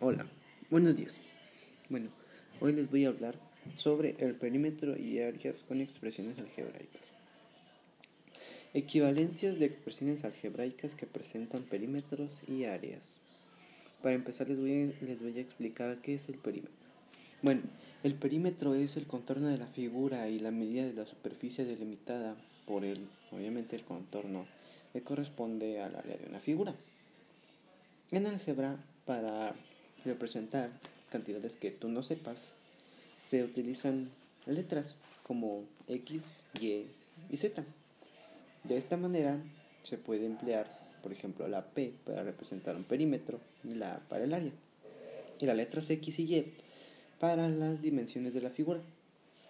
Hola, buenos días. Bueno, hoy les voy a hablar sobre el perímetro y áreas con expresiones algebraicas. Equivalencias de expresiones algebraicas que presentan perímetros y áreas. Para empezar les voy a, les voy a explicar qué es el perímetro. Bueno, el perímetro es el contorno de la figura y la medida de la superficie delimitada por el, obviamente el contorno que corresponde al área de una figura. En álgebra, para representar cantidades que tú no sepas, se utilizan letras como X, Y y Z. De esta manera se puede emplear, por ejemplo, la P para representar un perímetro y la A para el área. Y las letras X y Y para las dimensiones de la figura.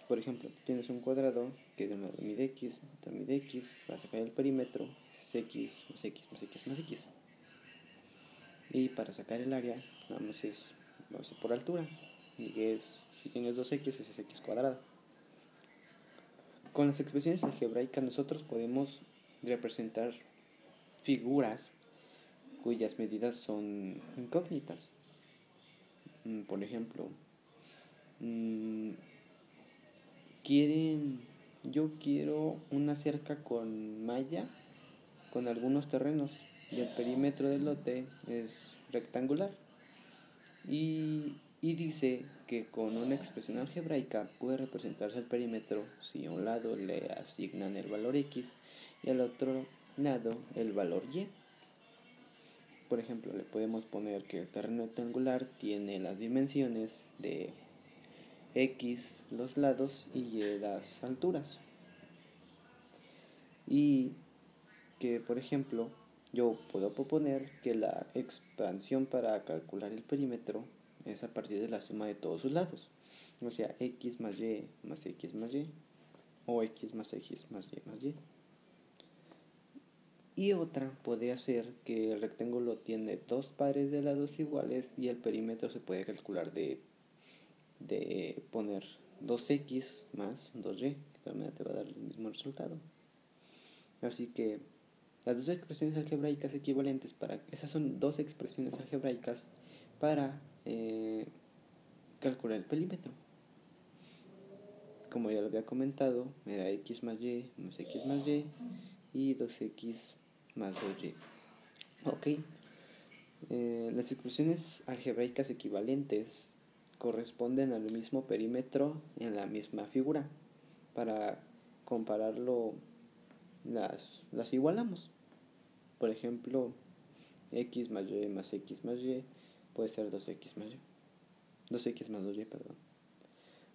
Por ejemplo, tienes un cuadrado que de un lado mide X, otro mide X, para sacar el perímetro es X más X más X más X. Y para sacar el área, vamos es, vamos por altura. Y es, si tienes 2x, es x cuadrado. Con las expresiones algebraicas nosotros podemos representar figuras cuyas medidas son incógnitas. Mm, por ejemplo, mm, quieren, yo quiero una cerca con malla con algunos terrenos y el perímetro del lote es rectangular. Y, dice que con una expresión algebraica puede representarse el perímetro si a un lado le asignan el valor x y al otro lado el valor y. Por ejemplo, le podemos poner que el terreno rectangular tiene las dimensiones de x los lados y y las alturas. Y que, por ejemplo, yo puedo proponer que la expansión para calcular el perímetro es a partir de la suma de todos sus lados. O sea, x más y más x más y o x más x más y más y. Y otra podría ser que el rectángulo tiene dos pares de lados iguales y el perímetro se puede calcular de, de poner 2x más 2y, que también te va a dar el mismo resultado. Así que las dos expresiones algebraicas equivalentes para... Esas son dos expresiones algebraicas para eh, calcular el perímetro. Como ya lo había comentado, era x más y más x más y y 2x más 2y. Ok. Eh, las expresiones algebraicas equivalentes corresponden al mismo perímetro en la misma figura. Para compararlo las, las igualamos. Por ejemplo, x más y más x más y puede ser 2x más y. 2x más 2y, perdón.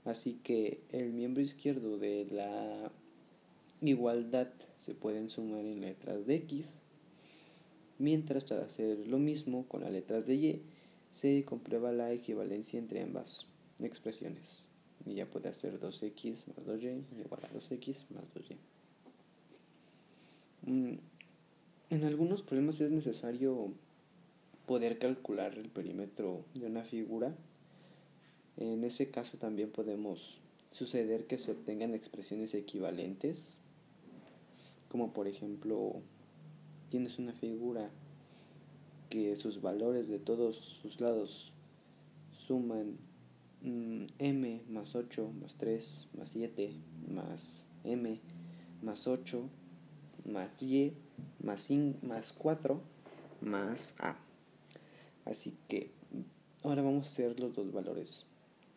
Así que el miembro izquierdo de la igualdad se pueden sumar en letras de x, mientras para hacer lo mismo con las letras de y se comprueba la equivalencia entre ambas expresiones. Y ya puede hacer 2x más 2y igual a 2x más 2y. Mm, en algunos problemas es necesario poder calcular el perímetro de una figura. En ese caso también podemos suceder que se obtengan expresiones equivalentes, como por ejemplo tienes una figura que sus valores de todos sus lados suman mm, m más 8 más 3 más 7 más m más 8 más y más, más 4 más a. Así que ahora vamos a hacer los dos valores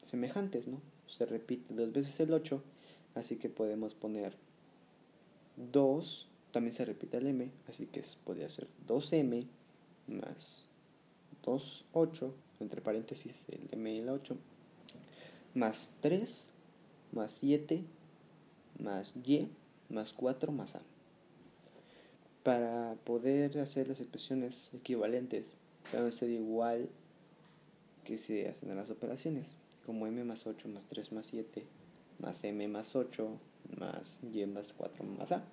semejantes, ¿no? Se repite dos veces el 8, así que podemos poner 2, también se repite el m, así que podría ser 2m más 2, 8, entre paréntesis el m y el 8, más 3, más 7, más y, más 4, más a. Para poder hacer las expresiones equivalentes, deben ser igual que se hacen en las operaciones, como m más 8 más 3 más 7 más m más 8 más y más 4 más a,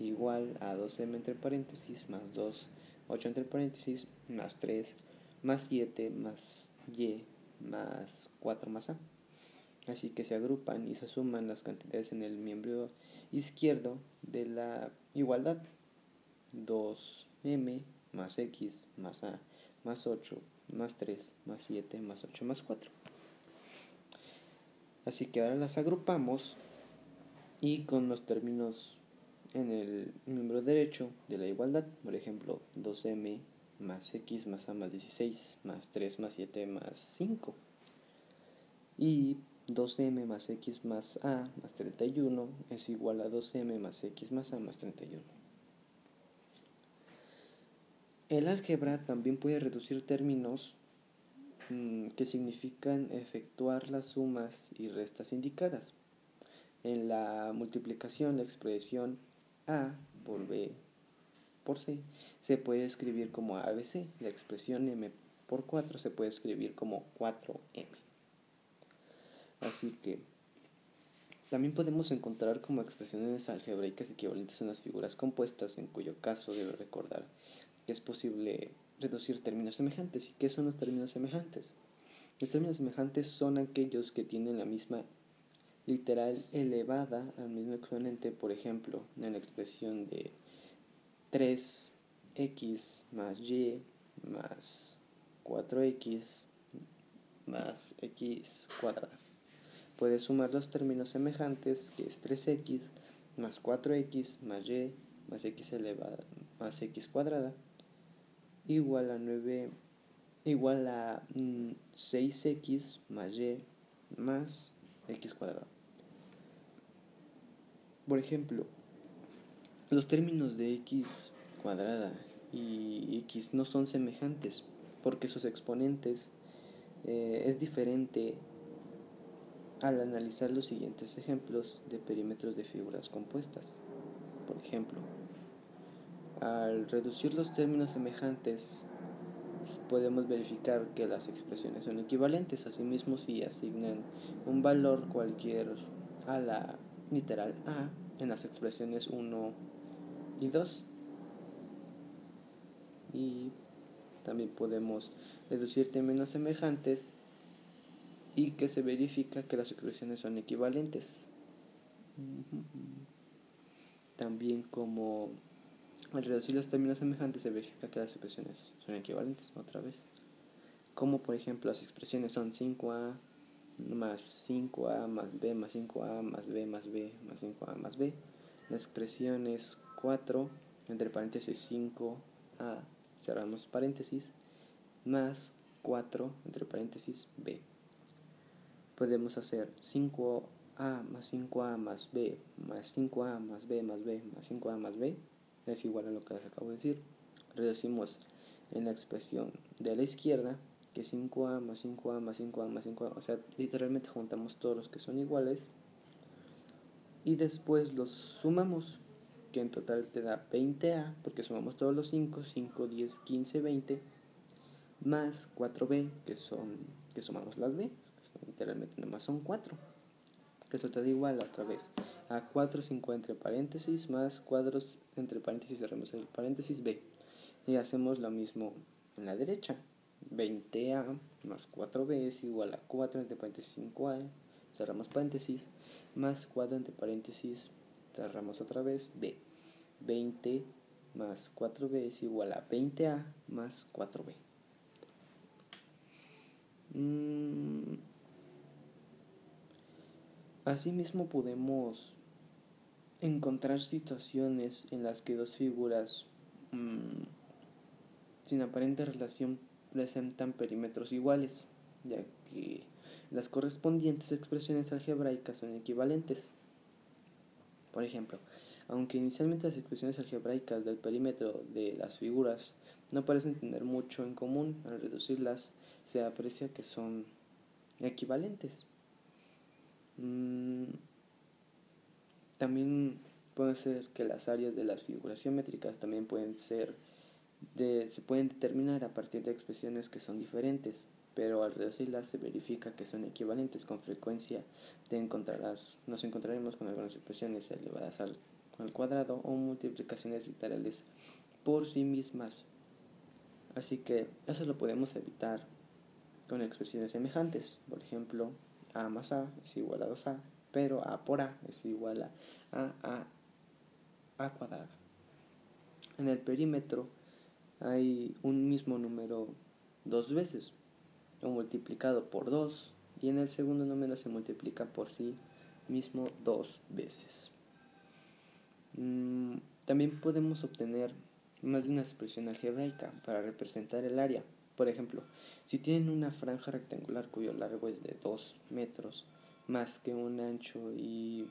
igual a 2m entre paréntesis más 2, 8 entre paréntesis más 3 más 7 más y más 4 más a. Así que se agrupan y se suman las cantidades en el miembro izquierdo de la igualdad. 2m más x más a más 8, más 3, más 7, más 8, más 4. Así que ahora las agrupamos y con los términos en el miembro derecho de la igualdad, por ejemplo, 2m más x más a más 16 más 3 más 7 más 5 y 2m más x más a más 31 es igual a 2m más x más a más 31. El álgebra también puede reducir términos mm, que significan efectuar las sumas y restas indicadas. En la multiplicación, la expresión a por b por c se puede escribir como ABC. La expresión m por 4 se puede escribir como 4m. Así que también podemos encontrar como expresiones algebraicas equivalentes a unas figuras compuestas, en cuyo caso debe recordar es posible reducir términos semejantes. ¿Y qué son los términos semejantes? Los términos semejantes son aquellos que tienen la misma literal elevada al mismo exponente, por ejemplo, en la expresión de 3x más y más 4x más x cuadrada. Puedes sumar los términos semejantes, que es 3x más 4x más y más x elevada más x cuadrada igual a 9 igual a 6x mm, más y más x cuadrado. Por ejemplo, los términos de x cuadrada y x no son semejantes porque sus exponentes eh, es diferente al analizar los siguientes ejemplos de perímetros de figuras compuestas. Por ejemplo, al reducir los términos semejantes, podemos verificar que las expresiones son equivalentes. Asimismo, si asignan un valor cualquier a la literal a en las expresiones 1 y 2. Y también podemos reducir términos semejantes y que se verifica que las expresiones son equivalentes. También como al reducir los términos semejantes se verifica que las expresiones son equivalentes otra vez. Como por ejemplo las expresiones son 5a más 5a más b más 5a más b más b más 5a más b. La expresión es 4 entre paréntesis 5a cerramos paréntesis más 4 entre paréntesis b podemos hacer 5a más 5a más b más 5a más b más b más 5a más b es igual a lo que les acabo de decir. Reducimos en la expresión de la izquierda que 5a más 5a más 5a más 5a, o sea, literalmente juntamos todos los que son iguales y después los sumamos, que en total te da 20a, porque sumamos todos los 5, 5, 10, 15, 20, más 4b, que son, que sumamos las b, literalmente nada más son 4, que eso te da igual otra vez, a 4, 5 entre paréntesis, más cuadros entre paréntesis, cerramos el paréntesis b, y hacemos lo mismo en la derecha, 20a más 4b es igual a 4 entre paréntesis 5a, cerramos paréntesis, más 4 entre paréntesis, cerramos otra vez, b. 20 más 4b es igual a 20a más 4b. Mm. Asimismo podemos encontrar situaciones en las que dos figuras mm, sin aparente relación presentan perímetros iguales, ya que las correspondientes expresiones algebraicas son equivalentes. Por ejemplo, aunque inicialmente las expresiones algebraicas del perímetro de las figuras no parecen tener mucho en común, al reducirlas se aprecia que son equivalentes. Mm, también puede ser que las áreas de las figuras geométricas también pueden ser se pueden determinar a partir de expresiones que son diferentes, pero al reducirlas se verifica que son equivalentes. Con frecuencia te encontrarás, nos encontraremos con algunas expresiones elevadas al, al cuadrado o multiplicaciones literales por sí mismas. Así que eso lo podemos evitar con expresiones semejantes. Por ejemplo, a más a es igual a 2a, pero a por a es igual a a, a, cuadrada. En el perímetro hay un mismo número dos veces o multiplicado por 2 y en el segundo número se multiplica por sí mismo dos veces. Mm, también podemos obtener más de una expresión algebraica para representar el área. Por ejemplo, si tienen una franja rectangular cuyo largo es de 2 metros más que un ancho y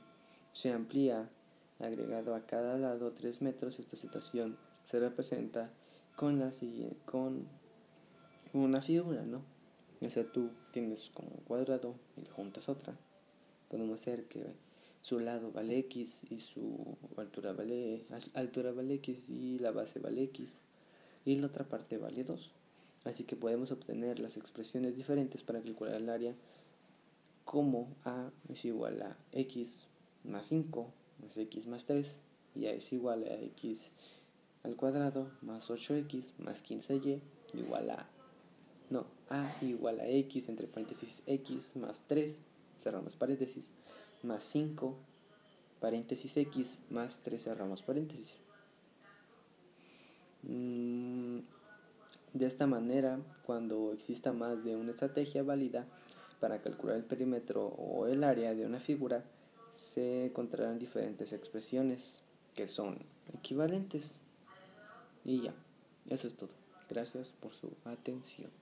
se amplía agregado a cada lado 3 metros, esta situación se representa con la con una figura, ¿no? O sea, tú tienes como un cuadrado y juntas otra. Podemos hacer que su lado vale x y su altura vale altura vale x y la base vale x y la otra parte vale 2. Así que podemos obtener las expresiones diferentes para calcular el área como a es igual a x más 5 más x más 3 y a es igual a x al cuadrado más 8x más 15y igual a no, a igual a x entre paréntesis x más 3 cerramos paréntesis más 5 paréntesis x más 3 cerramos paréntesis. Mm, de esta manera cuando exista más de una estrategia válida para calcular el perímetro o el área de una figura se encontrarán diferentes expresiones que son equivalentes y ya, eso es todo. Gracias por su atención.